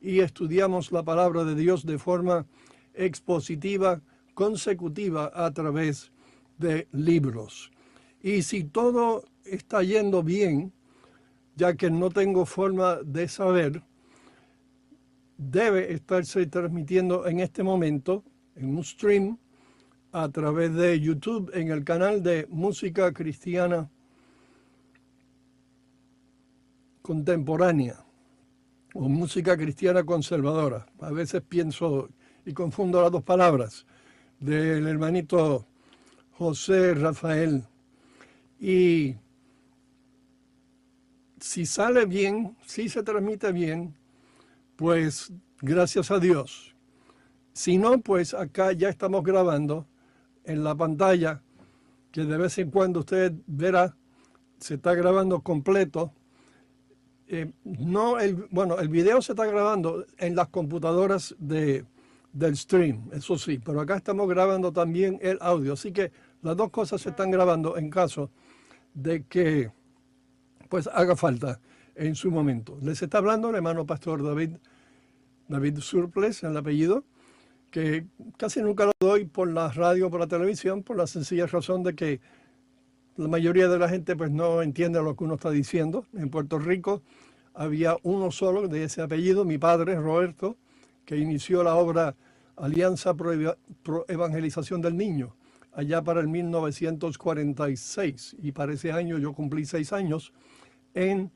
y estudiamos la palabra de Dios de forma expositiva, consecutiva a través de libros. Y si todo está yendo bien, ya que no tengo forma de saber, debe estarse transmitiendo en este momento en un stream a través de YouTube en el canal de Música Cristiana Contemporánea o Música Cristiana Conservadora. A veces pienso y confundo las dos palabras del hermanito José Rafael. Y si sale bien, si se transmite bien, pues gracias a Dios. Si no, pues acá ya estamos grabando en la pantalla, que de vez en cuando usted verá, se está grabando completo. Eh, no el, bueno, el video se está grabando en las computadoras de, del stream, eso sí, pero acá estamos grabando también el audio, así que las dos cosas se están grabando en caso de que pues haga falta en su momento. Les está hablando el hermano pastor David, David Surples, el apellido, que casi nunca lo doy por la radio por la televisión, por la sencilla razón de que la mayoría de la gente pues no entiende lo que uno está diciendo. En Puerto Rico había uno solo de ese apellido, mi padre, Roberto, que inició la obra Alianza Pro, Evangelización del Niño, allá para el 1946. Y para ese año yo cumplí seis años en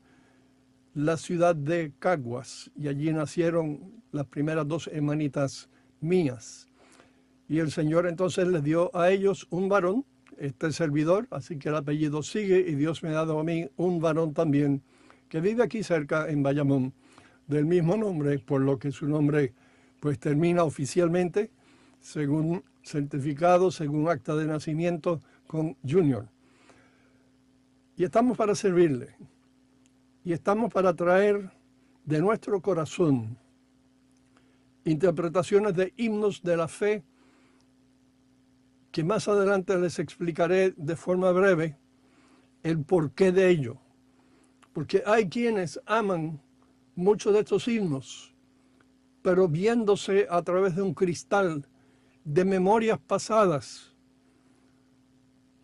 la ciudad de Caguas. Y allí nacieron las primeras dos hermanitas mías. Y el Señor entonces les dio a ellos un varón, este servidor, así que el apellido sigue y Dios me ha dado a mí un varón también que vive aquí cerca en Bayamón, del mismo nombre, por lo que su nombre pues termina oficialmente, según certificado, según acta de nacimiento, con Junior. Y estamos para servirle. Y estamos para traer de nuestro corazón interpretaciones de himnos de la fe que más adelante les explicaré de forma breve el porqué de ello. Porque hay quienes aman muchos de estos himnos, pero viéndose a través de un cristal de memorias pasadas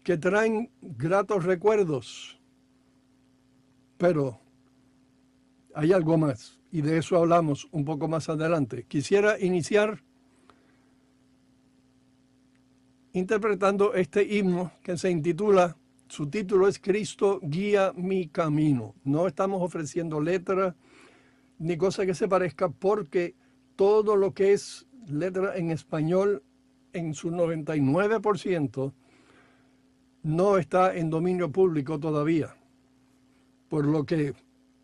que traen gratos recuerdos. Pero hay algo más y de eso hablamos un poco más adelante. Quisiera iniciar interpretando este himno que se intitula, su título es Cristo guía mi camino. No estamos ofreciendo letra ni cosa que se parezca porque todo lo que es letra en español en su 99% no está en dominio público todavía. Por lo que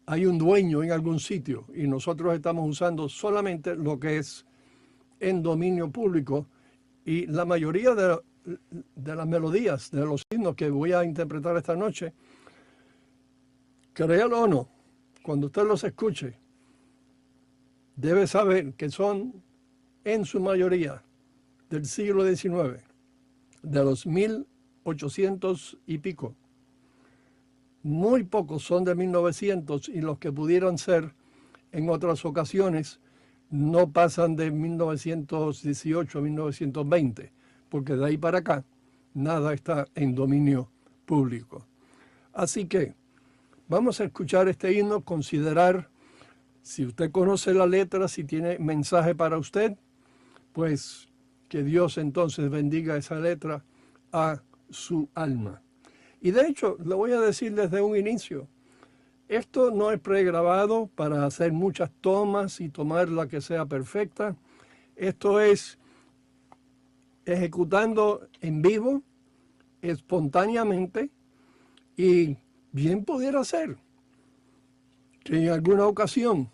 hay un dueño en algún sitio y nosotros estamos usando solamente lo que es en dominio público y la mayoría de, las melodías, de los himnos que voy a interpretar esta noche, créalo o no, cuando usted los escuche, debe saber que son en su mayoría del siglo XIX, de los 1800 y pico. Muy pocos son de 1900 y los que pudieron ser en otras ocasiones no pasan de 1918 a 1920, porque de ahí para acá nada está en dominio público. Así que vamos a escuchar este himno, considerar si usted conoce la letra, si tiene mensaje para usted, pues que Dios entonces bendiga esa letra a su alma. Y de hecho, lo voy a decir desde un inicio, esto no es pregrabado para hacer muchas tomas y tomar la que sea perfecta. Esto es ejecutando en vivo, espontáneamente, y bien pudiera ser que en alguna ocasión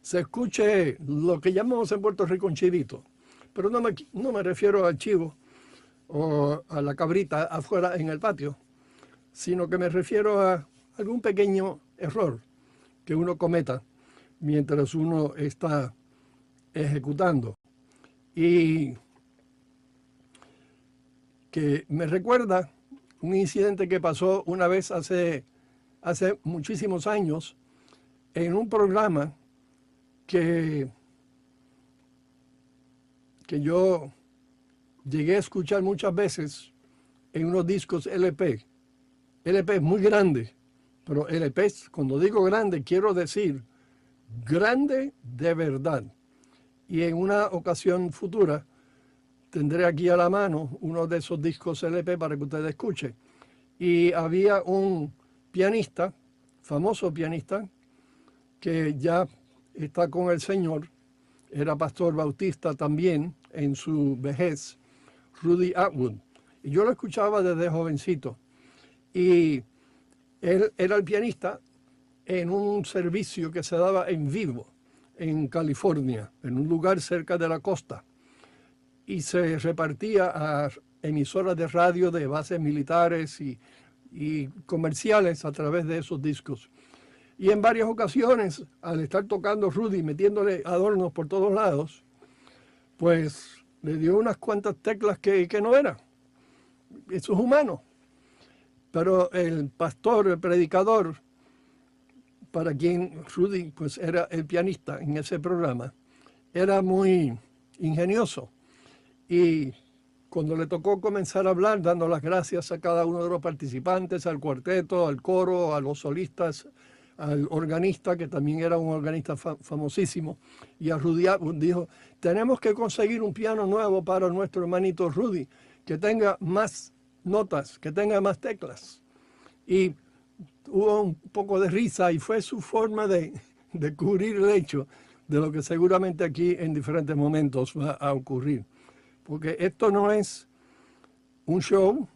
se escuche lo que llamamos en Puerto Rico un chivito. Pero no me, no me refiero al chivo, o a la cabrita afuera en el patio, sino que me refiero a algún pequeño error que uno cometa mientras uno está ejecutando. Y que me recuerda un incidente que pasó una vez hace, hace muchísimos años en un programa que, que yo llegué a escuchar muchas veces en unos discos LP. LP es muy grande, pero LP, cuando digo grande, quiero decir grande de verdad. Y en una ocasión futura tendré aquí a la mano uno de esos discos LP para que ustedes escuchen. Y había un pianista, famoso pianista, que ya está con el Señor, era pastor bautista también en su vejez, Rudy Atwood. Y yo lo escuchaba desde jovencito. Y él era el pianista en un servicio que se daba en vivo en California, en un lugar cerca de la costa. Y se repartía a emisoras de radio de bases militares y, y comerciales a través de esos discos. Y en varias ocasiones, al estar tocando Rudy, metiéndole adornos por todos lados, pues le dio unas cuantas teclas que, que no eran. Eso es humano. Pero el pastor, el predicador, para quien Rudy pues, era el pianista en ese programa, era muy ingenioso. Y cuando le tocó comenzar a hablar, dando las gracias a cada uno de los participantes, al cuarteto, al coro, a los solistas, al organista, que también era un organista famosísimo, y a Rudy dijo, tenemos que conseguir un piano nuevo para nuestro hermanito Rudy, que tenga más notas, que tenga más teclas. Y hubo un poco de risa y fue su forma de, de cubrir el hecho de lo que seguramente aquí en diferentes momentos va a ocurrir. Porque esto no es un show,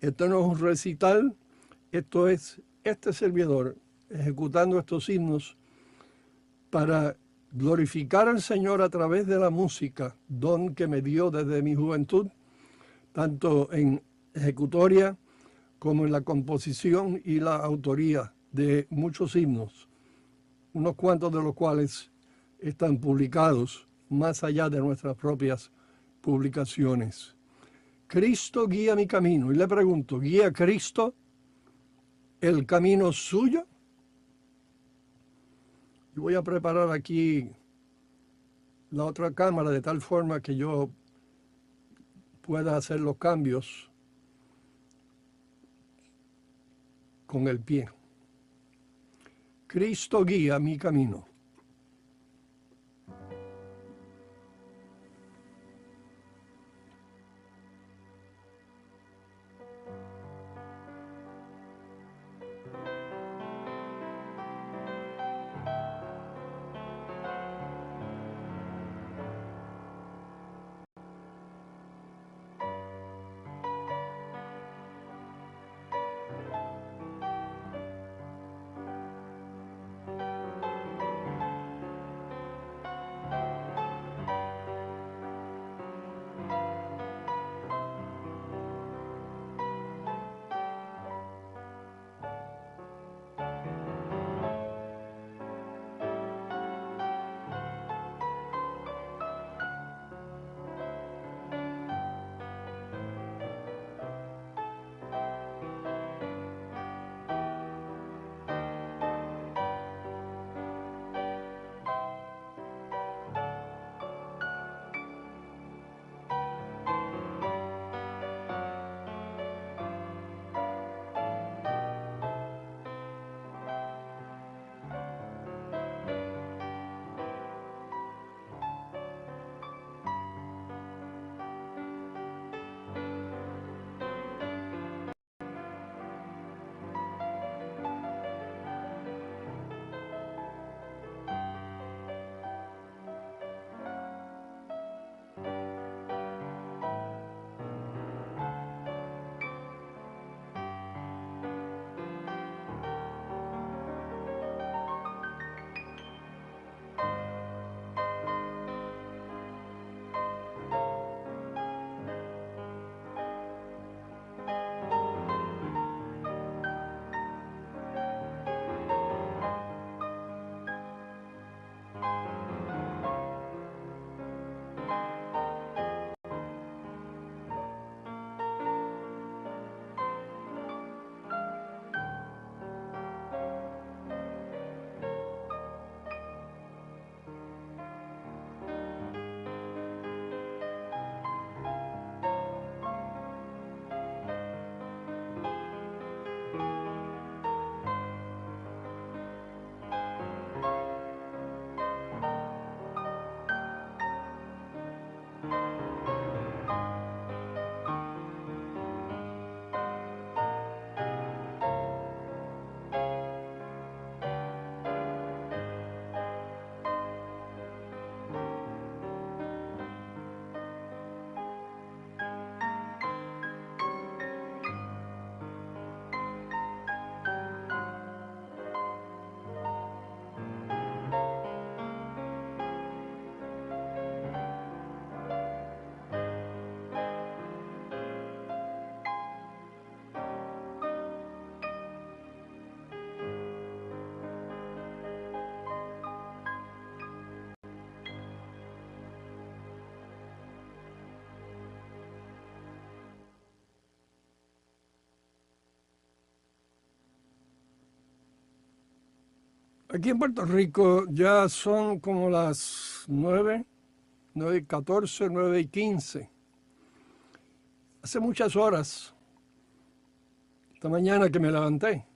esto no es un recital, esto es este servidor ejecutando estos himnos para glorificar al Señor a través de la música, don que me dio desde mi juventud, tanto en ejecutoria como en la composición y la autoría de muchos himnos, unos cuantos de los cuales están publicados más allá de nuestras propias publicaciones. Cristo guía mi camino. Y le pregunto, ¿guía Cristo el camino suyo? Y voy a preparar aquí la otra cámara de tal forma que yo pueda hacer los cambios con el pie. Cristo guía mi camino. Aquí en Puerto Rico ya son como las 9, 9 y 14, 9 y 15. Hace muchas horas, esta mañana que me levanté.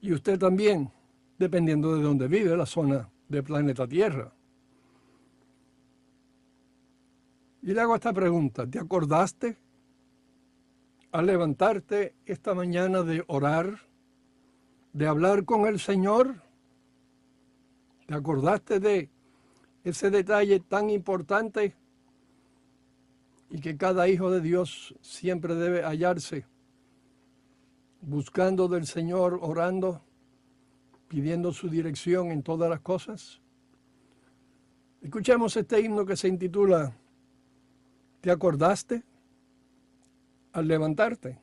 Y usted también, dependiendo de dónde vive, la zona del planeta Tierra. Y le hago esta pregunta, ¿te acordaste al levantarte esta mañana de orar? De hablar con el Señor? ¿Te acordaste de ese detalle tan importante y que cada hijo de Dios siempre debe hallarse buscando del Señor, orando, pidiendo su dirección en todas las cosas? Escuchemos este himno que se intitula ¿Te acordaste al levantarte?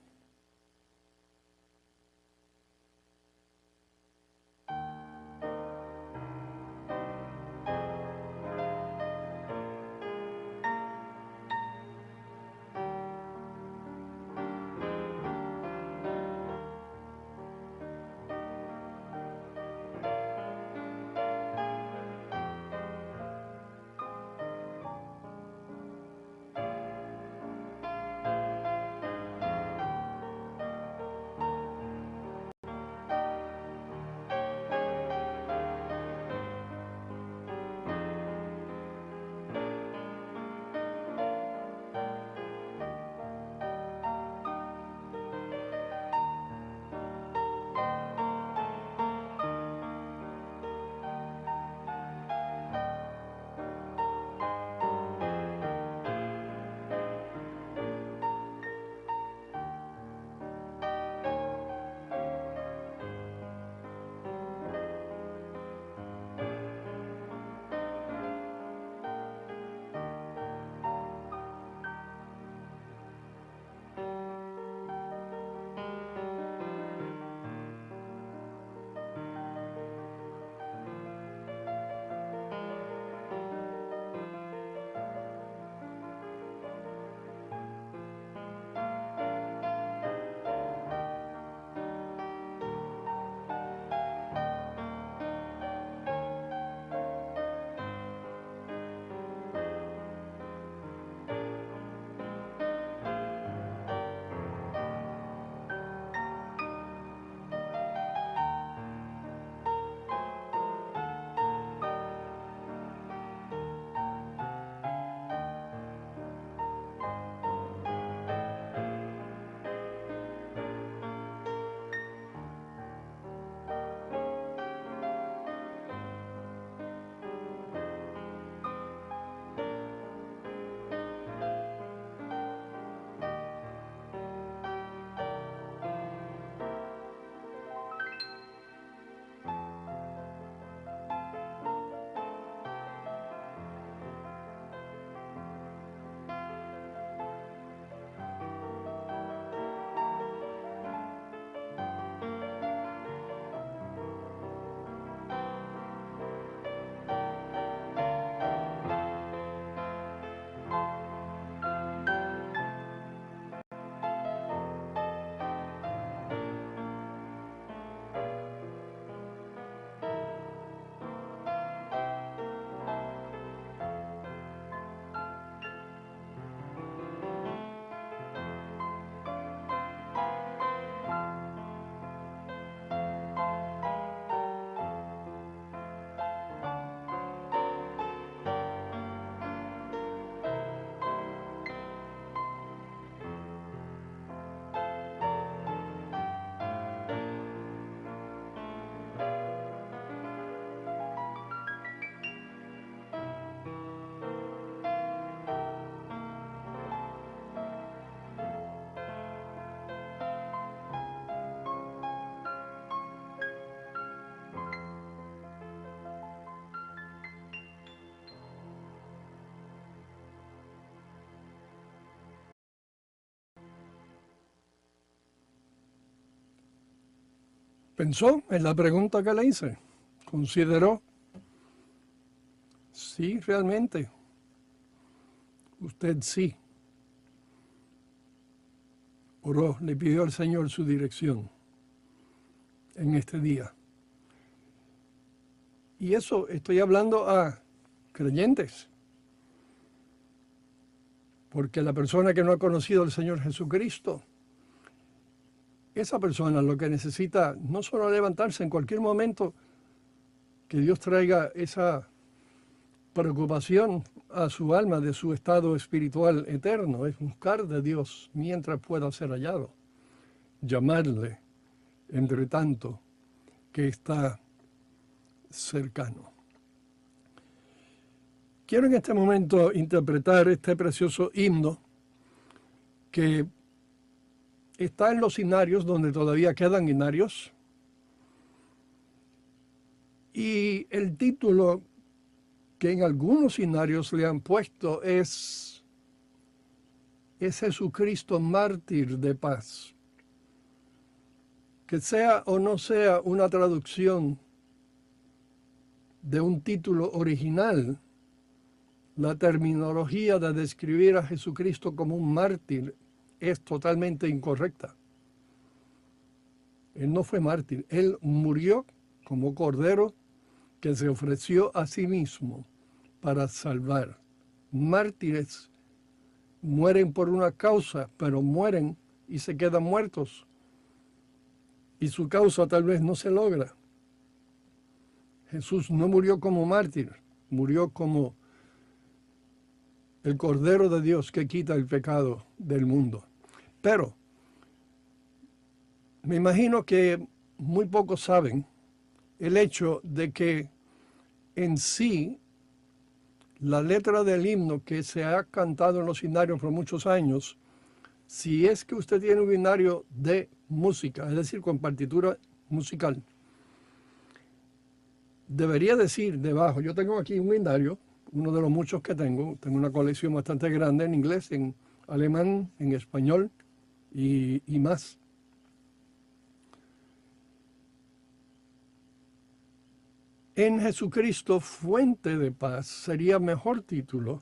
Pensó en la pregunta que le hice. Consideró. Sí, realmente. Usted sí. Oró, le pidió al Señor su dirección. en este día. Y eso estoy hablando a creyentes. Porque la persona que no ha conocido al Señor Jesucristo, esa persona lo que necesita no solo levantarse en cualquier momento, que Dios traiga esa preocupación a su alma de su estado espiritual eterno, es buscar de Dios mientras pueda ser hallado, llamarle entre tanto que está cercano. Quiero en este momento interpretar este precioso himno que está en los inarios, donde todavía quedan inarios, y el título que en algunos inarios le han puesto es, es Jesucristo mártir de paz. Que sea o no sea una traducción de un título original, la terminología de describir a Jesucristo como un mártir es totalmente incorrecta. Él no fue mártir, él murió como cordero que se ofreció a sí mismo para salvar. Mártires mueren por una causa, pero mueren y se quedan muertos. Y su causa tal vez no se logra. Jesús no murió como mártir, murió como el Cordero de Dios que quita el pecado del mundo. Pero me imagino que muy pocos saben el hecho de que en sí la letra del himno que se ha cantado en los binarios por muchos años, si es que usted tiene un binario de música, es decir, con partitura musical, debería decir debajo, yo tengo aquí un binario, uno de los muchos que tengo, tengo una colección bastante grande en inglés, en alemán, en español y, más. En Jesucristo, fuente de paz, sería mejor título,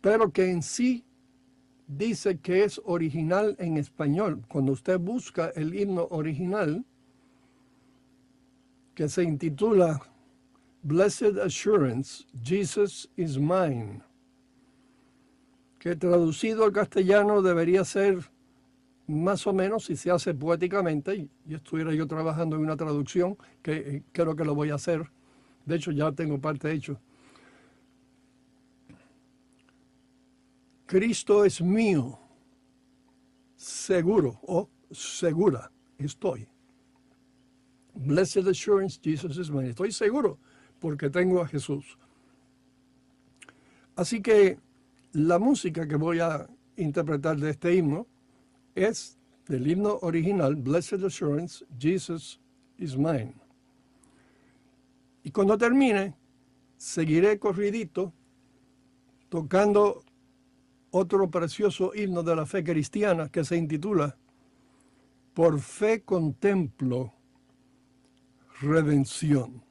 pero que en sí dice que es original en español. Cuando usted busca el himno original, que se intitula Blessed Assurance, Jesus is Mine, que traducido al castellano debería ser más o menos, si se hace poéticamente, y estuviera yo trabajando en una traducción, que eh, creo que lo voy a hacer, de hecho ya tengo parte hecho. Cristo es mío, seguro o segura estoy. Blessed assurance, Jesus is mine. Estoy seguro porque tengo a Jesús. Así que la música que voy a interpretar de este himno es del himno original, Blessed Assurance, Jesus is mine. Y cuando termine, seguiré corridito tocando otro precioso himno de la fe cristiana que se intitula Por fe contemplo redención.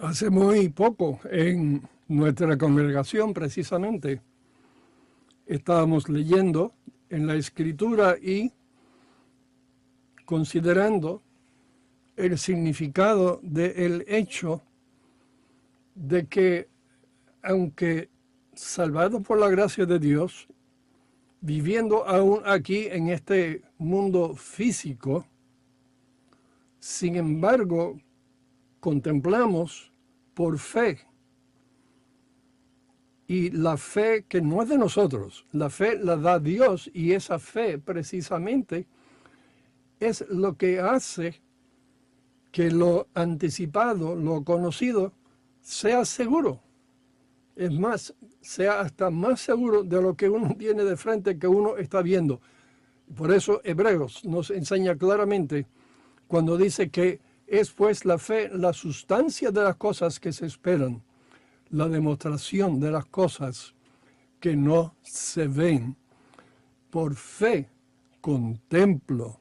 Hace muy poco en nuestra congregación precisamente estábamos leyendo en la escritura y considerando el significado del hecho de que aunque salvado por la gracia de Dios, viviendo aún aquí en este mundo físico, sin embargo, contemplamos por fe. Y la fe que no es de nosotros, la fe la da Dios y esa fe precisamente es lo que hace que lo anticipado, lo conocido, sea seguro. Es más, sea hasta más seguro de lo que uno tiene de frente que uno está viendo. Por eso Hebreos nos enseña claramente cuando dice que es pues la fe la sustancia de las cosas que se esperan, la demostración de las cosas que no se ven. Por fe contemplo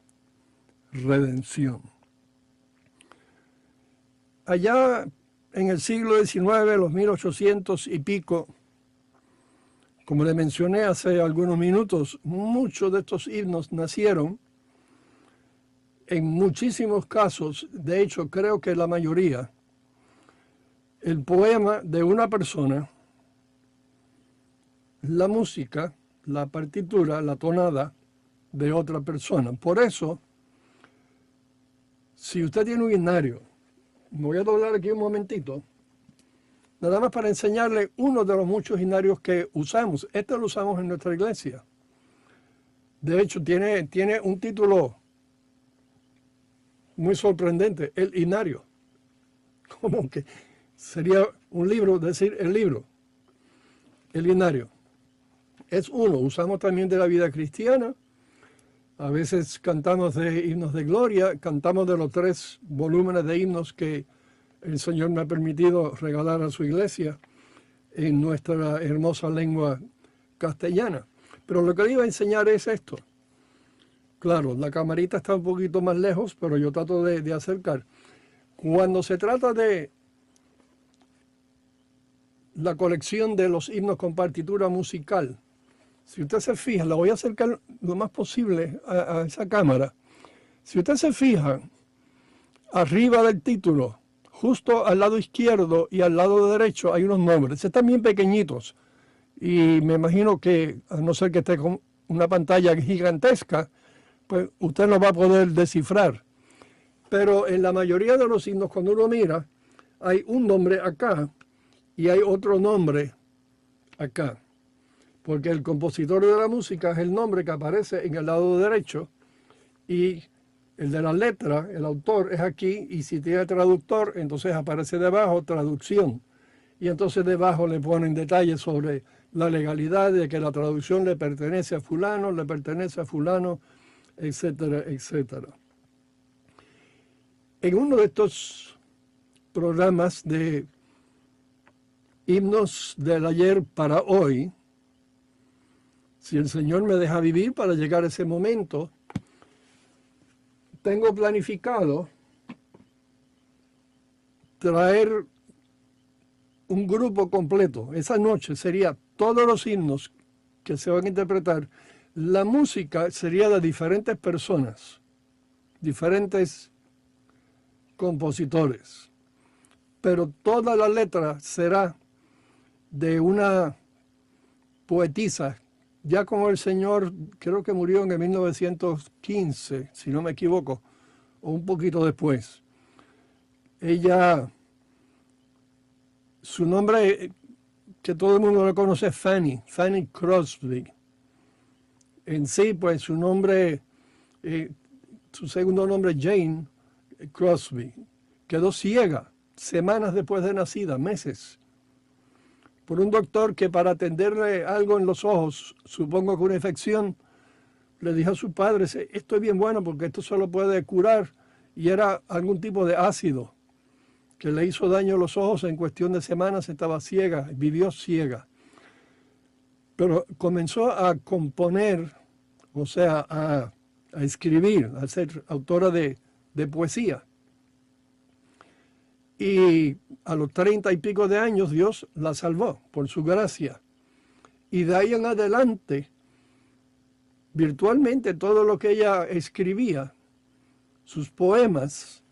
redención. Allá en el siglo XIX, los 1800 y pico, como le mencioné hace algunos minutos, muchos de estos himnos nacieron en muchísimos casos, de hecho creo que la mayoría, el poema de una persona, la música, la partitura, la tonada de otra persona. Por eso, si usted tiene un himnario, voy a doblar aquí un momentito, nada más para enseñarle uno de los muchos himnarios que usamos. Este lo usamos en nuestra iglesia. De hecho, tiene, tiene un título muy sorprendente, el inario. Como que sería un libro, decir el libro, el inario. Es uno, usamos también de la vida cristiana, a veces cantamos de himnos de gloria, cantamos de los tres volúmenes de himnos que el Señor me ha permitido regalar a su iglesia en nuestra hermosa lengua castellana. Pero lo que le iba a enseñar es esto. Claro, la camarita está un poquito más lejos, pero yo trato de, acercar. Cuando se trata de la colección de los himnos con partitura musical, si usted se fija, la voy a acercar lo más posible a, a, esa cámara. Si usted se fija, arriba del título, justo al lado izquierdo y al lado derecho hay unos nombres. Están bien pequeñitos y me imagino que, a no ser que esté con una pantalla gigantesca, pues usted no va a poder descifrar. Pero en la mayoría de los signos, cuando uno mira, hay un nombre acá y hay otro nombre acá. Porque el compositor de la música es el nombre que aparece en el lado derecho y el de la letra, el autor, es aquí y si tiene traductor, entonces aparece debajo traducción. Y entonces debajo le ponen detalles sobre la legalidad de que la traducción le pertenece a fulano, le pertenece a fulano, etcétera, etcétera. En uno de estos programas de himnos del ayer para hoy, si el Señor me deja vivir para llegar a ese momento, tengo planificado traer un grupo completo. Esa noche sería todos los himnos que se van a interpretar la música sería de diferentes personas, diferentes compositores, pero toda la letra será de una poetisa, ya como el señor creo que murió en el 1915, si no me equivoco, o un poquito después. Ella, su nombre que todo el mundo lo conoce es Fanny, Fanny Crosby en sí, pues su nombre, eh, su segundo nombre, Jane Crosby, quedó ciega semanas después de nacida, meses, por un doctor que para atenderle algo en los ojos, supongo que una infección, le dijo a su padre, esto es bien bueno porque esto solo puede curar, y era algún tipo de ácido que le hizo daño a los ojos, en cuestión de semanas estaba ciega, vivió ciega. Pero comenzó a componer o sea, a, escribir, a ser autora de, poesía. Y a los treinta y pico de años Dios la salvó por su gracia. Y de ahí en adelante, virtualmente todo lo que ella escribía, sus poemas,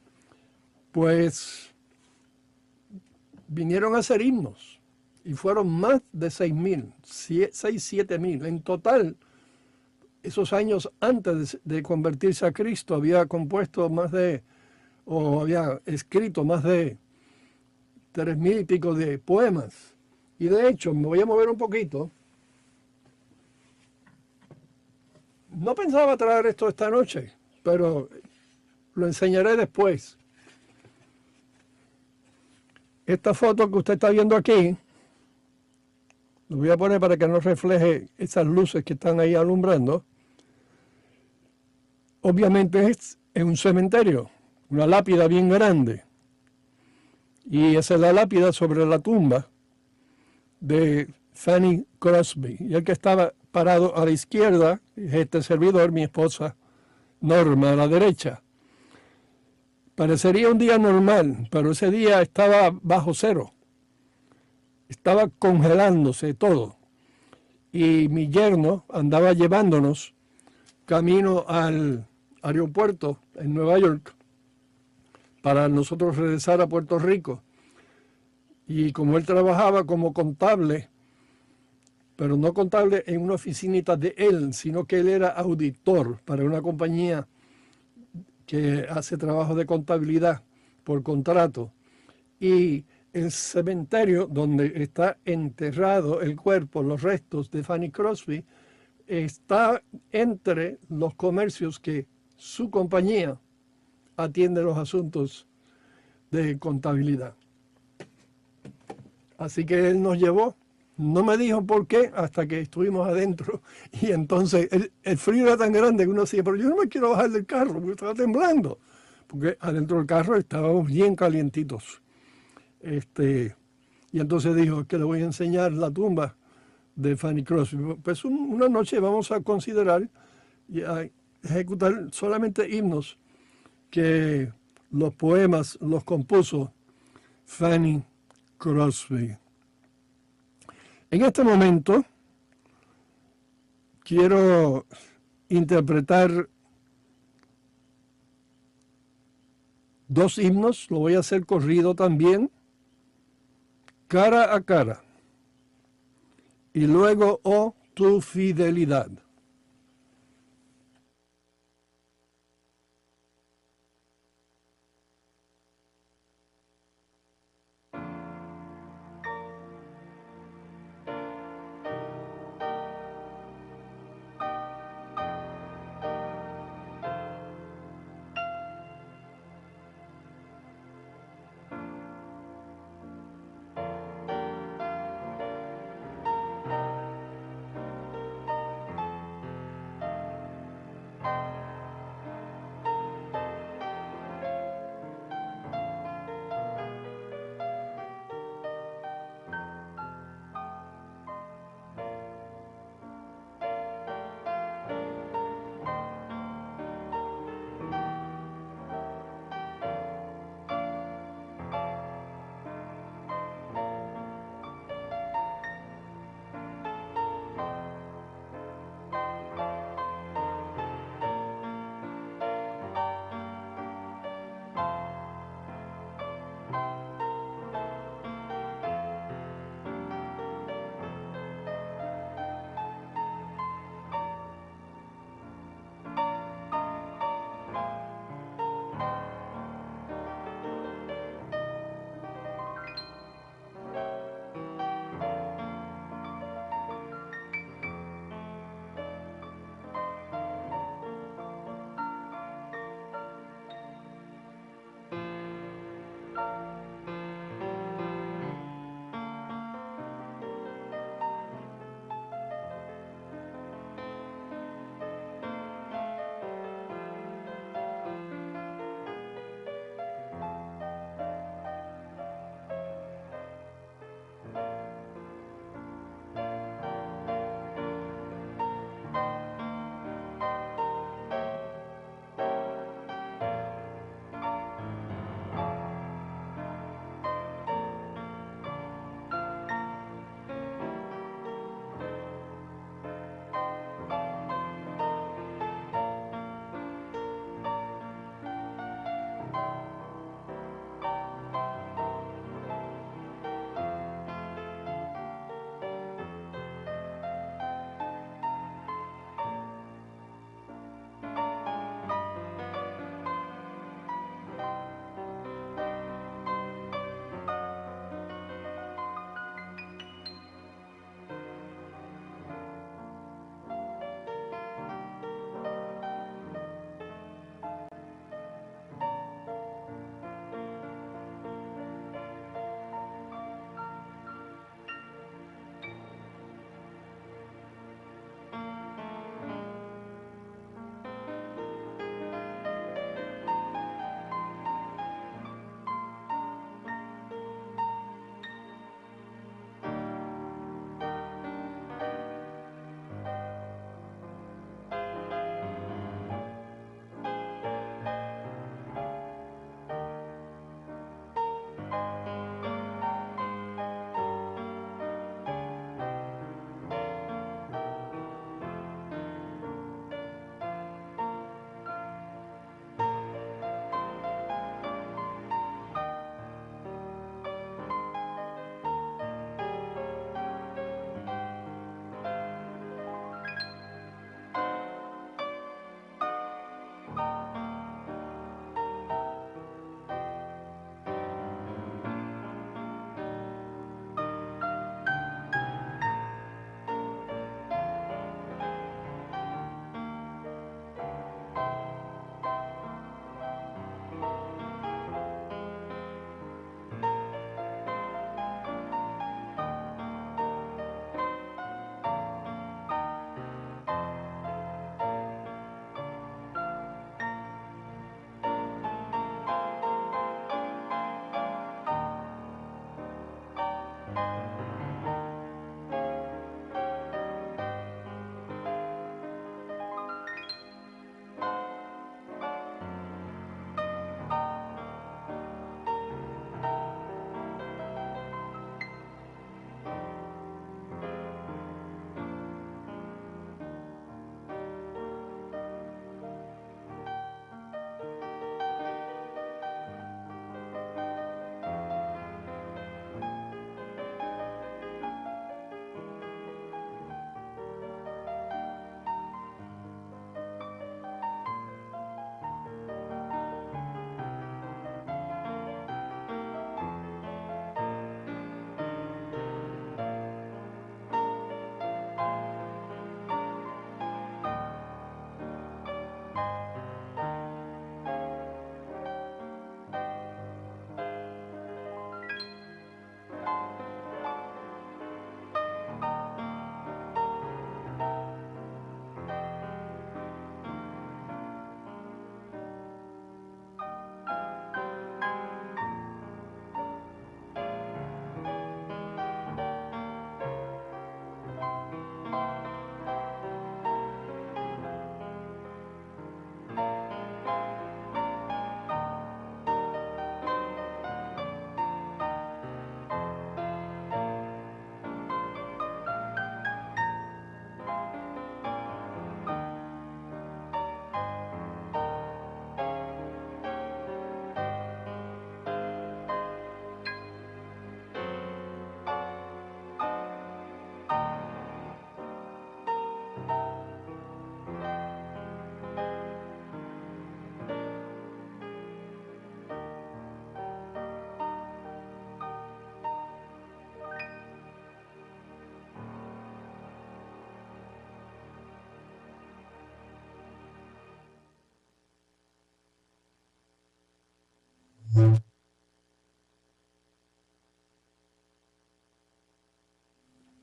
pues vinieron a ser himnos. Y fueron más de seis mil, seis, siete mil. En total, esos años antes de convertirse a Cristo, había compuesto más de, o había escrito más de tres mil y pico de poemas. Y de hecho, me voy a mover un poquito. No pensaba traer esto esta noche, pero lo enseñaré después. Esta foto que usted está viendo aquí, lo voy a poner para que no refleje esas luces que están ahí alumbrando. Obviamente es un cementerio, una lápida bien grande. Y esa es la lápida sobre la tumba de Fanny Crosby. Y el que estaba parado a la izquierda este servidor, mi esposa Norma, a la derecha. Parecería un día normal, pero ese día estaba bajo cero. Estaba congelándose todo. Y mi yerno andaba llevándonos camino al aeropuerto en Nueva York para nosotros regresar a Puerto Rico. Y como él trabajaba como contable, pero no contable en una oficinita de él, sino que él era auditor para una compañía que hace trabajo de contabilidad por contrato. Y el cementerio donde está enterrado el cuerpo, los restos de Fanny Crosby, está entre los comercios que su compañía atiende los asuntos de contabilidad. Así que él nos llevó no me dijo por qué hasta que estuvimos adentro. Y entonces el, frío era tan grande que uno decía, pero yo no me quiero bajar del carro porque estaba temblando. Porque adentro del carro estábamos bien calientitos. Este, y entonces dijo que le voy a enseñar la tumba de Fanny Crosby. Pues una noche vamos a considerar ejecutar solamente himnos que los poemas los compuso Fanny Crosby. En este momento quiero interpretar dos himnos, lo voy a hacer corrido también, cara a cara, y luego, oh, tu fidelidad.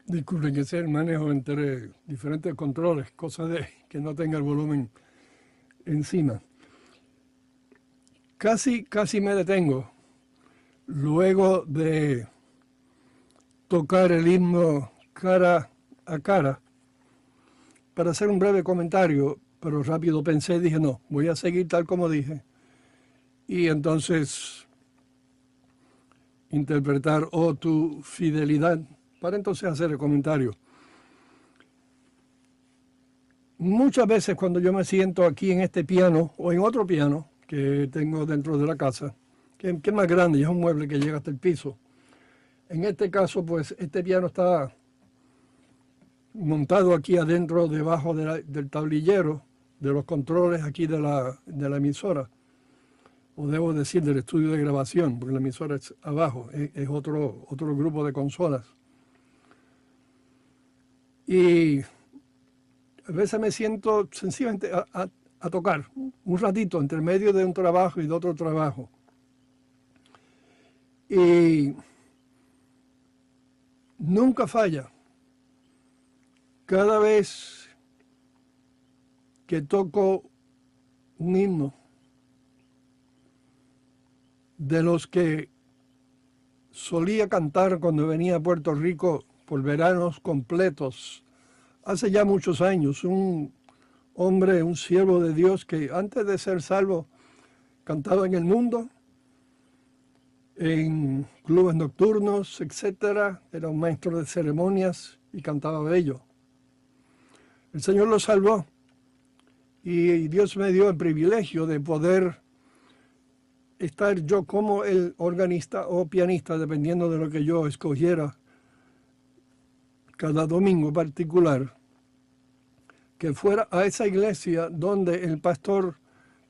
Disculpen que sea el manejo entre diferentes controles, cosa de que no tenga el volumen encima. Casi, casi me detengo luego de tocar el himno cara a cara para hacer un breve comentario, pero rápido pensé dije, no, voy a seguir tal como dije. Y entonces interpretar oh, tu fidelidad para entonces hacer el comentario. Muchas veces cuando yo me siento aquí en este piano o en otro piano que tengo dentro de la casa, que, es más grande, es un mueble que llega hasta el piso. En este caso, pues este piano está montado aquí adentro, debajo del tablillero, de los controles aquí de la, de la emisora, o debo decir del estudio de grabación, porque la emisora es abajo, es, otro, otro grupo de consolas. Y a veces me siento sencillamente a, tocar un ratito entre medio de un trabajo y de otro trabajo. Y nunca falla. Cada vez que toco un himno de los que solía cantar cuando venía a Puerto Rico por veranos completos, hace ya muchos años, un hombre, un siervo de Dios que antes de ser salvo cantaba en el mundo, en clubes nocturnos, etcétera, era un maestro de ceremonias y cantaba bello. El Señor lo salvó y Dios me dio el privilegio de poder estar yo como el organista o pianista, dependiendo de lo que yo escogiera cada domingo particular, que fuera a esa iglesia donde el pastor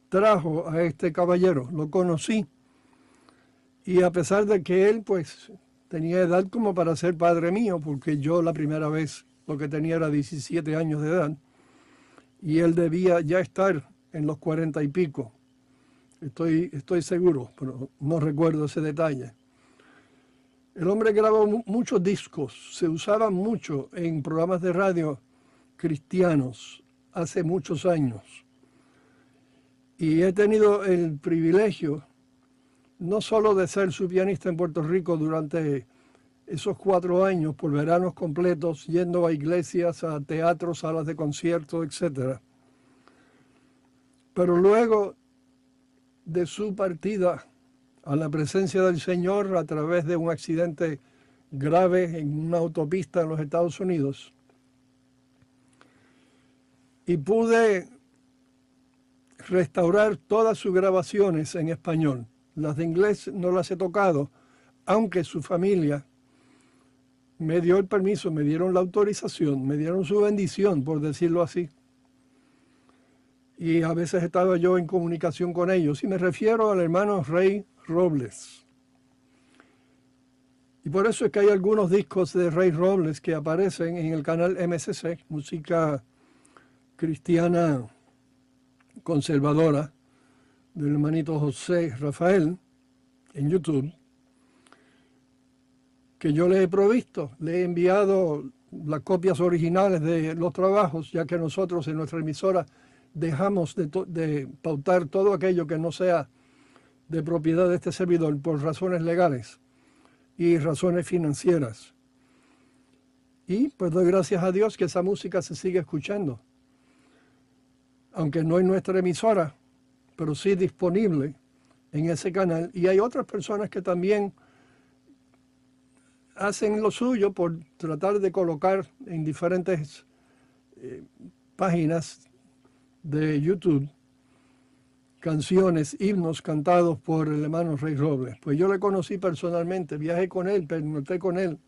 trajo a este caballero. Lo conocí y a pesar de que él pues tenía edad como para ser padre mío, porque yo la primera vez lo que tenía era 17 años de edad, y él debía ya estar en los cuarenta y pico. Estoy, estoy seguro, pero no recuerdo ese detalle. El hombre grabó muchos discos, se usaba mucho en programas de radio cristianos hace muchos años. Y he tenido el privilegio no solo de ser su pianista en Puerto Rico durante esos cuatro años, por veranos completos, yendo a iglesias, a teatros, salas de conciertos, etc. Pero luego de su partida a la presencia del Señor a través de un accidente grave en una autopista en los Estados Unidos. Y pude restaurar todas sus grabaciones en español. Las de inglés no las he tocado, aunque su familia me dio el permiso, me dieron la autorización, me dieron su bendición, por decirlo así. Y a veces estaba yo en comunicación con ellos. Y me refiero al hermano Rey Robles. Y por eso es que hay algunos discos de Rey Robles que aparecen en el canal MCC, música cristiana conservadora, del hermanito José Rafael, en YouTube, que yo le he provisto, le he enviado las copias originales de los trabajos, ya que nosotros en nuestra emisora dejamos de, de pautar todo aquello que no sea de propiedad de este servidor por razones legales y razones financieras. Y pues doy gracias a Dios que esa música se sigue escuchando. Aunque no en nuestra emisora, pero sí disponible en ese canal. Y hay otras personas que también hacen lo suyo por tratar de colocar en diferentes eh, páginas de YouTube canciones, himnos cantados por el hermano Rey Robles. Pues yo le conocí personalmente, viajé con él, pernoté con él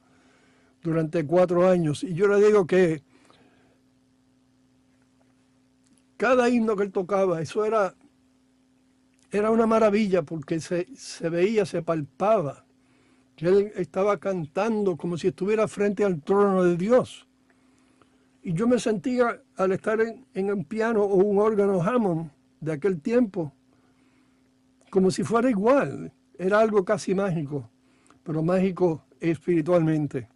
durante cuatro años. Y yo le digo que cada himno que él tocaba, eso era, era una maravilla porque se, se veía, se palpaba que él estaba cantando como si estuviera frente al trono de Dios. Y yo me sentía, al estar en, un piano o un órgano Hammond, de aquel tiempo, como si fuera igual. Era algo casi mágico, pero mágico espiritualmente.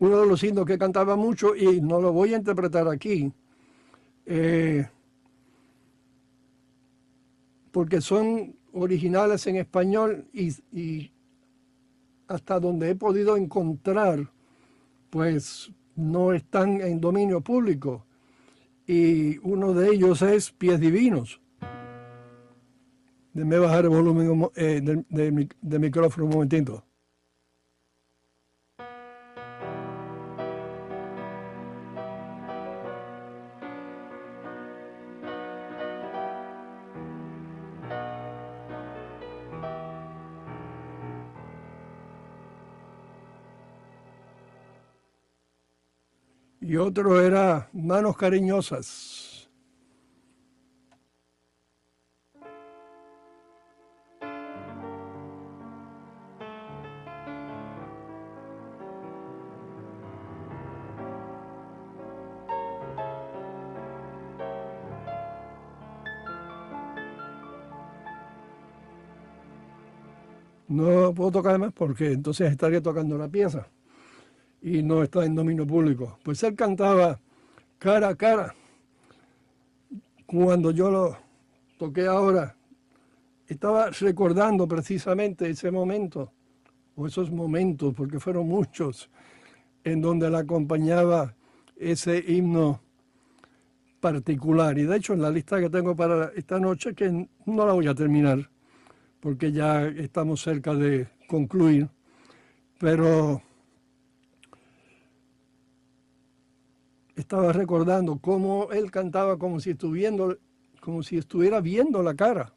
uno de los himnos que cantaba mucho y no lo voy a interpretar aquí, eh, porque son originales en español y, y, hasta donde he podido encontrar, pues no están en dominio público. Y uno de ellos es Pies Divinos. Déjame bajar el volumen eh, del de, de micrófono un momentito. Y otro era manos cariñosas. No puedo tocar más porque entonces estaría tocando la pieza y no está en dominio público. Pues él cantaba cara a cara. Cuando yo lo toqué ahora, estaba recordando precisamente ese momento, o esos momentos, porque fueron muchos, en donde la acompañaba ese himno particular. Y de hecho en la lista que tengo para esta noche, que no la voy a terminar, porque ya estamos cerca de concluir, pero estaba recordando cómo él cantaba como si, estuviendo, como si estuviera viendo la cara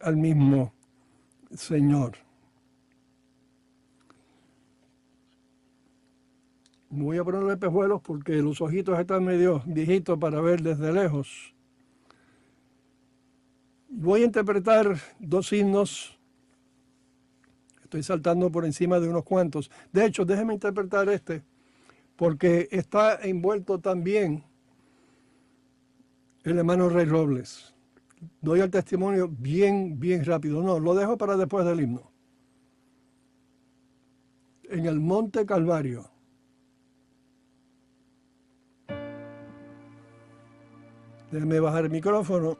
al mismo Señor. Voy a ponerle pejuelos porque los ojitos están medio viejitos para ver desde lejos. Voy a interpretar dos himnos. Estoy saltando por encima de unos cuantos. De hecho, déjenme interpretar este porque está envuelto también el hermano Rey Robles. Doy el testimonio bien, bien rápido. No, lo dejo para después del himno. En el Monte Calvario. Déjeme bajar el micrófono.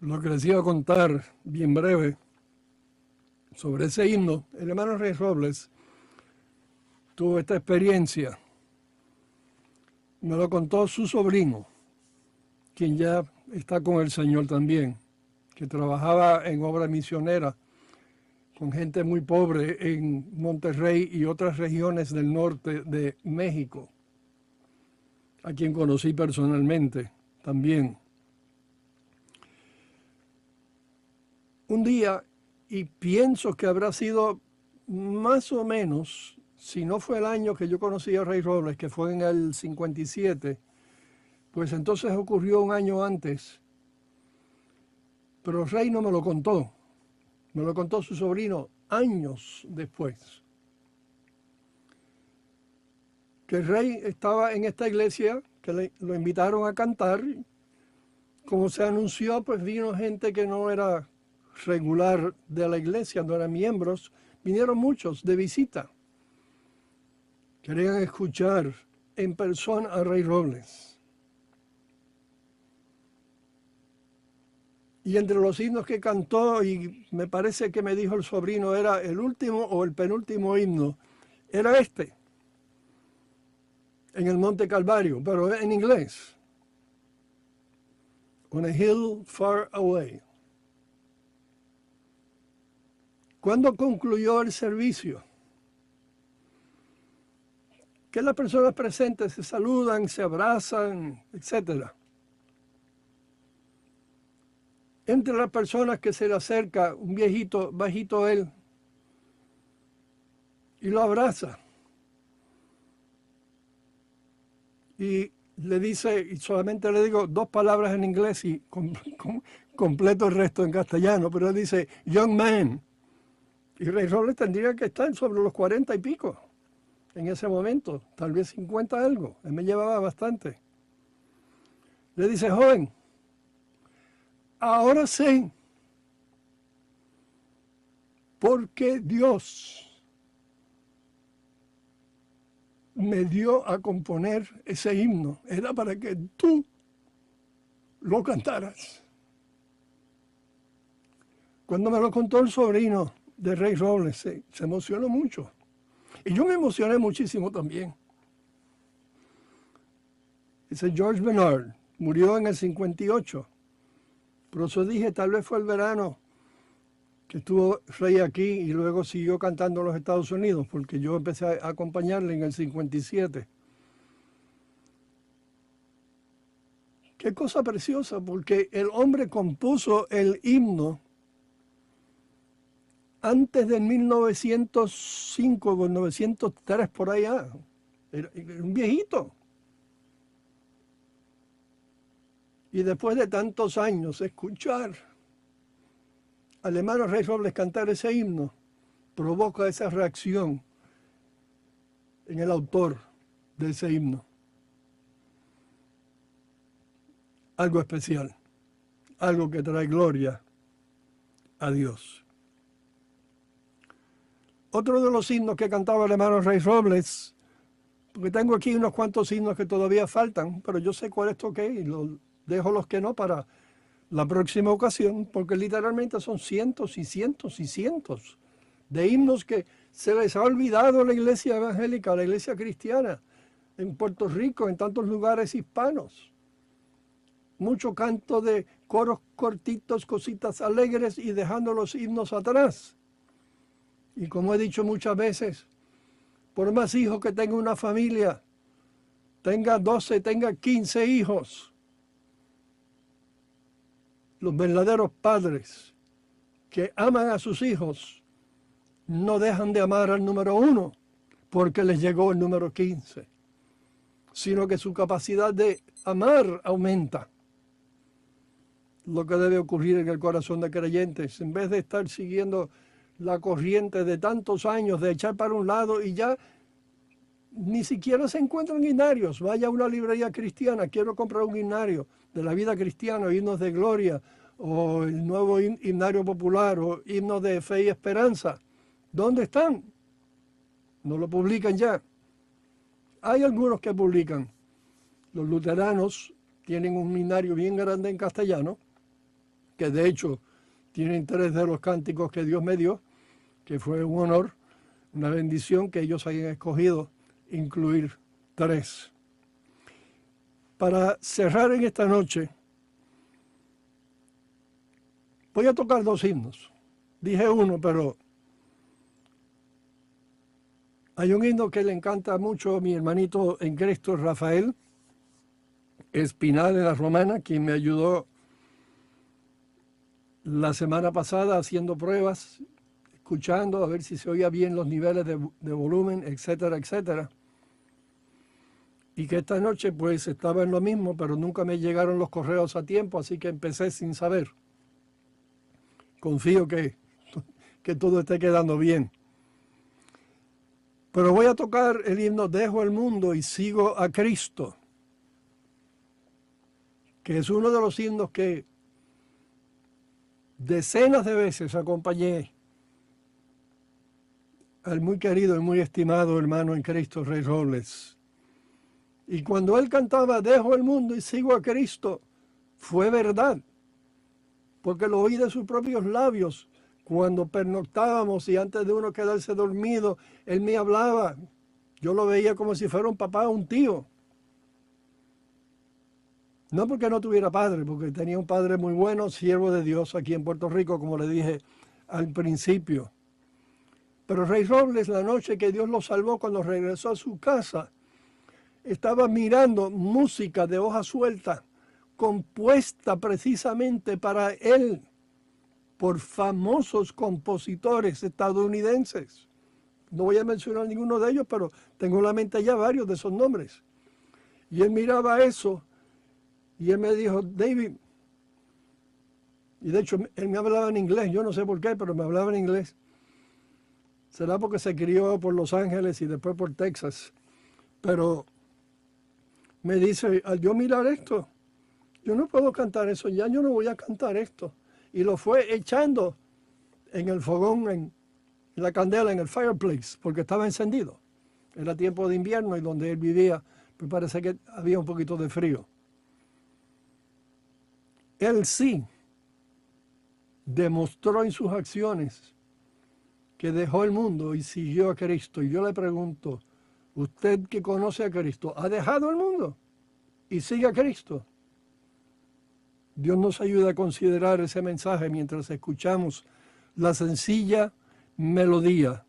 Lo que les iba a contar bien breve sobre ese himno, el hermano Rey Robles tuvo esta experiencia. Me lo contó su sobrino, quien ya está con el Señor también, que trabajaba en obra misionera con gente muy pobre en Monterrey y otras regiones del norte de México, a quien conocí personalmente también. Un día, y pienso que habrá sido más o menos, si no fue el año que yo conocí a Rey Robles, que fue en el 57, pues entonces ocurrió un año antes. Pero Rey no me lo contó, me lo contó su sobrino años después. Que el rey estaba en esta iglesia, que le, lo invitaron a cantar. Como se anunció, pues vino gente que no era regular de la iglesia, no eran miembros. Vinieron muchos de visita. Querían escuchar en persona a Rey Robles. Y entre los himnos que cantó, y me parece que me dijo el sobrino, era el último o el penúltimo himno, era este, en el Monte Calvario, pero en inglés. On a hill far away. Cuando concluyó el servicio, que las personas presentes se saludan, se abrazan, etcétera. entre las personas que se le acerca un viejito, bajito él, y lo abraza. Y le dice, y solamente le digo dos palabras en inglés y completo el resto en castellano, pero él dice, young man. Y Rey Robles tendría que estar sobre los cuarenta y pico en ese momento, tal vez cincuenta algo. Él me llevaba bastante. Le dice, joven, Ahora sé por qué Dios me dio a componer ese himno. Era para que tú lo cantaras. Cuando me lo contó el sobrino de Rey Robles, se, se emocionó mucho. Y yo me emocioné muchísimo también. Ese George Bernard murió en el 58 por eso dije, tal vez fue el verano que estuvo Rey aquí y luego siguió cantando en los Estados Unidos, porque yo empecé a acompañarle en el 57. Qué cosa preciosa, porque el hombre compuso el himno antes de 1905 o 1903 por allá. Era un viejito. Y después de tantos años escuchar al hermano Rey Robles cantar ese himno, provoca esa reacción en el autor de ese himno. Algo especial, algo que trae gloria a Dios. Otro de los himnos que cantaba el hermano Rey Robles, porque tengo aquí unos cuantos himnos que todavía faltan, pero yo sé cuál es toque y lo, dejo los que no para la próxima ocasión, porque literalmente son cientos y cientos y cientos de himnos que se les ha olvidado la iglesia evangélica, la iglesia cristiana, en Puerto Rico, en tantos lugares hispanos. Mucho canto de coros cortitos, cositas alegres y dejando los himnos atrás. Y como he dicho muchas veces, por más hijos que tenga una familia, tenga 12, tenga 15 hijos, los verdaderos padres que aman a sus hijos no dejan de amar al número uno porque les llegó el número 15, sino que su capacidad de amar aumenta. Lo que debe ocurrir en el corazón de creyentes, en vez de estar siguiendo la corriente de tantos años, de echar para un lado y ya ni siquiera se encuentran guinarios. Vaya a una librería cristiana, quiero comprar un guinario de la vida cristiana, himnos de gloria, o el nuevo himnario popular, o himnos de fe y esperanza. ¿Dónde están? No lo publican ya. Hay algunos que publican. Los luteranos tienen un himnario bien grande en castellano, que de hecho tienen tres de los cánticos que Dios me dio, que fue un honor, una bendición que ellos hayan escogido incluir tres. Para cerrar en esta noche, voy a tocar dos himnos. Dije uno, pero hay un himno que le encanta mucho a mi hermanito en Cristo, Rafael Espinal en la Romana, quien me ayudó la semana pasada haciendo pruebas, escuchando a ver si se oía bien los niveles de, de volumen, etcétera, etcétera y que esta noche pues estaba en lo mismo, pero nunca me llegaron los correos a tiempo, así que empecé sin saber. Confío que, que todo esté quedando bien. Pero voy a tocar el himno Dejo el mundo y sigo a Cristo, que es uno de los himnos que decenas de veces acompañé al muy querido y muy estimado hermano en Cristo, Rey Robles. Y cuando él cantaba, dejo el mundo y sigo a Cristo, fue verdad, porque lo oí de sus propios labios. Cuando pernoctábamos y antes de uno quedarse dormido, él me hablaba. Yo lo veía como si fuera un papá o un tío. No porque no tuviera padre, porque tenía un padre muy bueno, siervo de Dios aquí en Puerto Rico, como le dije al principio. Pero Rey Robles, la noche que Dios lo salvó cuando regresó a su casa, estaba mirando música de hoja suelta compuesta precisamente para él por famosos compositores estadounidenses. No voy a mencionar ninguno de ellos, pero tengo en la mente ya varios de esos nombres. Y él miraba eso y él me dijo, David, y de hecho él me hablaba en inglés, yo no sé por qué, pero me hablaba en inglés. Será porque se crió por Los Ángeles y después por Texas. Pero me dice, al yo mirar esto, yo no puedo cantar eso, ya yo no voy a cantar esto. Y lo fue echando en el fogón, en, la candela, en el fireplace, porque estaba encendido. Era tiempo de invierno y donde él vivía, me parece que había un poquito de frío. Él sí demostró en sus acciones que dejó el mundo y siguió a Cristo. Y yo le pregunto, Usted que conoce a Cristo, ¿ha dejado el mundo y sigue a Cristo? Dios nos ayuda a considerar ese mensaje mientras escuchamos la sencilla melodía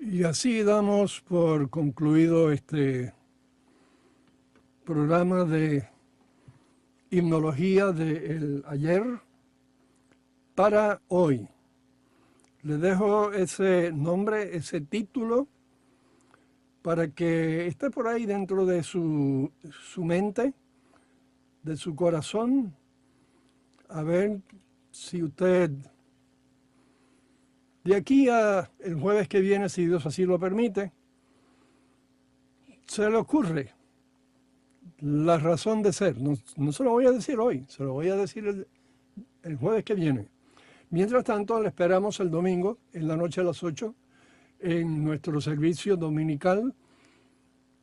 Y así damos por concluido este programa de himnología del ayer para hoy. Le dejo ese nombre, ese título, para que esté por ahí dentro de su, su mente, de su corazón, a ver si usted de aquí a el jueves que viene, si Dios así lo permite, se le ocurre la razón de ser. No, se lo voy a decir hoy, se lo voy a decir el, el jueves que viene. Mientras tanto, le esperamos el domingo, en la noche a las 8, en nuestro servicio dominical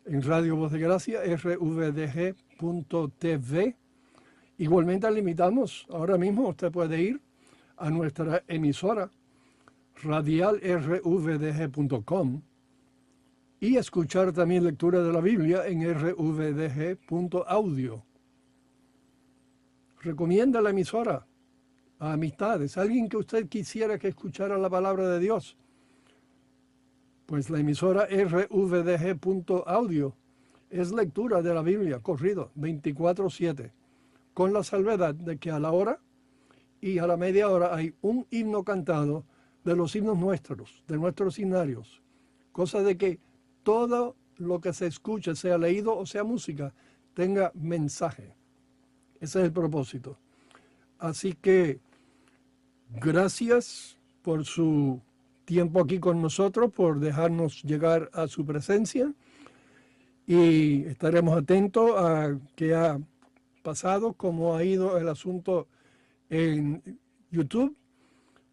en Radio Voz de Gracia, rvdg.tv. Igualmente le invitamos, ahora mismo usted puede ir a nuestra emisora radialrvdg.com y escuchar también lectura de la Biblia en rvdg.audio. Recomienda la emisora a amistades, alguien que usted quisiera que escuchara la palabra de Dios. Pues la emisora rvdg.audio es lectura de la Biblia, corrido, 24-7, con la salvedad de que a la hora y a la media hora hay un himno cantado de los himnos nuestros, de nuestros himnarios, cosa de que todo lo que se escuche, sea leído o sea música, tenga mensaje. Ese es el propósito. Así que gracias por su tiempo aquí con nosotros, por dejarnos llegar a su presencia y estaremos atentos a qué ha pasado, cómo ha ido el asunto en YouTube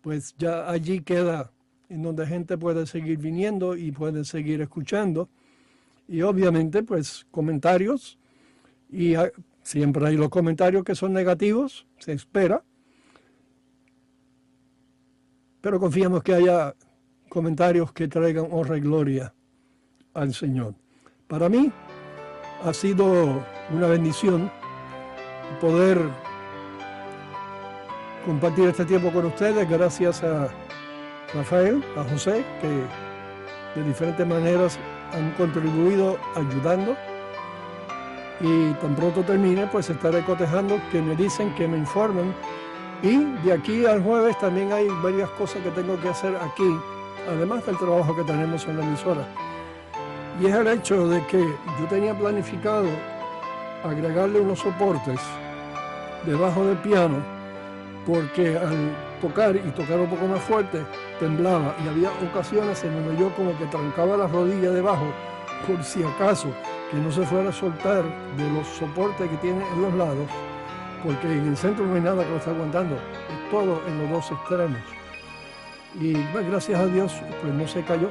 pues ya allí queda en donde gente puede seguir viniendo y puede seguir escuchando. Y obviamente, pues comentarios, y siempre hay los comentarios que son negativos, se espera, pero confiamos que haya comentarios que traigan honra y gloria al Señor. Para mí ha sido una bendición poder compartir este tiempo con ustedes gracias a Rafael, a José, que de diferentes maneras han contribuido ayudando. Y tan pronto termine, pues estaré cotejando que me dicen, que me informen. Y de aquí al jueves también hay varias cosas que tengo que hacer aquí, además del trabajo que tenemos en la emisora. Y es el hecho de que yo tenía planificado agregarle unos soportes debajo del piano porque al tocar y tocar un poco más fuerte temblaba. Y había ocasiones en donde yo como que trancaba la rodilla debajo por si acaso que no se fuera a soltar de los soportes que tiene en los lados porque en el centro no hay nada que lo esté aguantando, es todo en los dos extremos. Y pues, gracias a Dios pues no se cayó,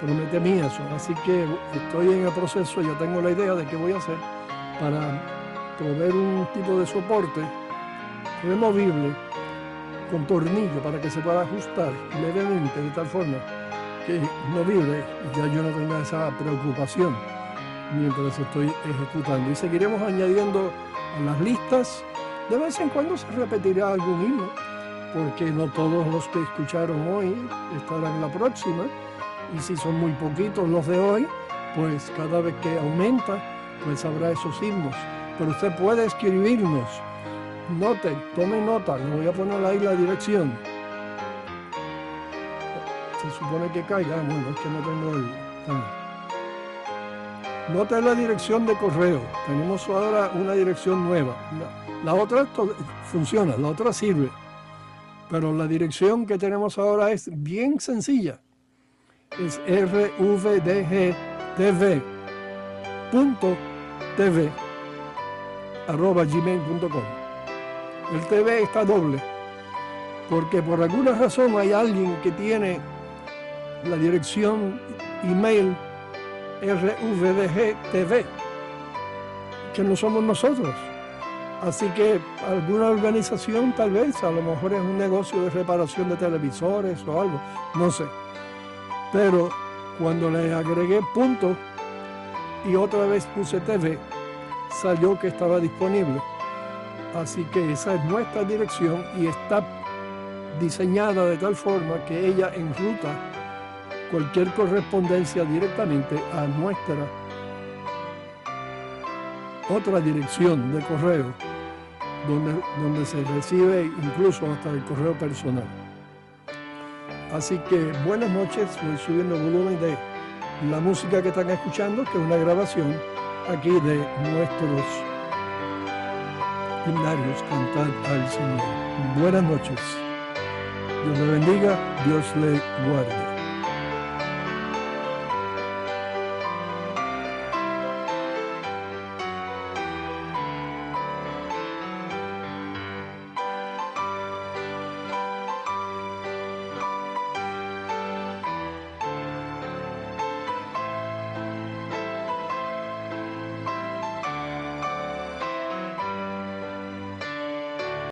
prometí eso, así que estoy en el proceso, ya tengo la idea de qué voy a hacer para proveer un tipo de soporte removible con tornillo para que se pueda ajustar levemente de tal forma que no vibre ya yo no tenga esa preocupación mientras estoy ejecutando. Y seguiremos añadiendo a las listas. De vez en cuando se repetirá algún himno, porque no todos los que escucharon hoy estarán la próxima. Y si son muy poquitos los de hoy, pues cada vez que aumenta, pues habrá esos himnos. Pero usted puede escribirnos Note, tome nota, le voy a poner ahí la dirección. Se supone que caiga, bueno, es que no tengo el... Note la dirección de correo. Tenemos ahora una dirección nueva. La, otra funciona, la otra sirve. Pero la dirección que tenemos ahora es bien sencilla. Es rvdgtv.tv arroba gmail.com. El TV está doble, porque por alguna razón hay alguien que tiene la dirección email RVDG que no somos nosotros. Así que alguna organización tal vez, a lo mejor es un negocio de reparación de televisores o algo, no sé. Pero cuando le agregué punto y otra vez puse TV, salió que estaba disponible. Así que esa es nuestra dirección y está diseñada de tal forma que ella enruta cualquier correspondencia directamente a nuestra otra dirección de correo, donde, donde se recibe incluso hasta el correo personal. Así que buenas noches, voy subiendo el volumen de la música que están escuchando, que es una grabación aquí de nuestros himnarios Cantar al Señor. Buenas noches. Dios le bendiga, Dios le guarde.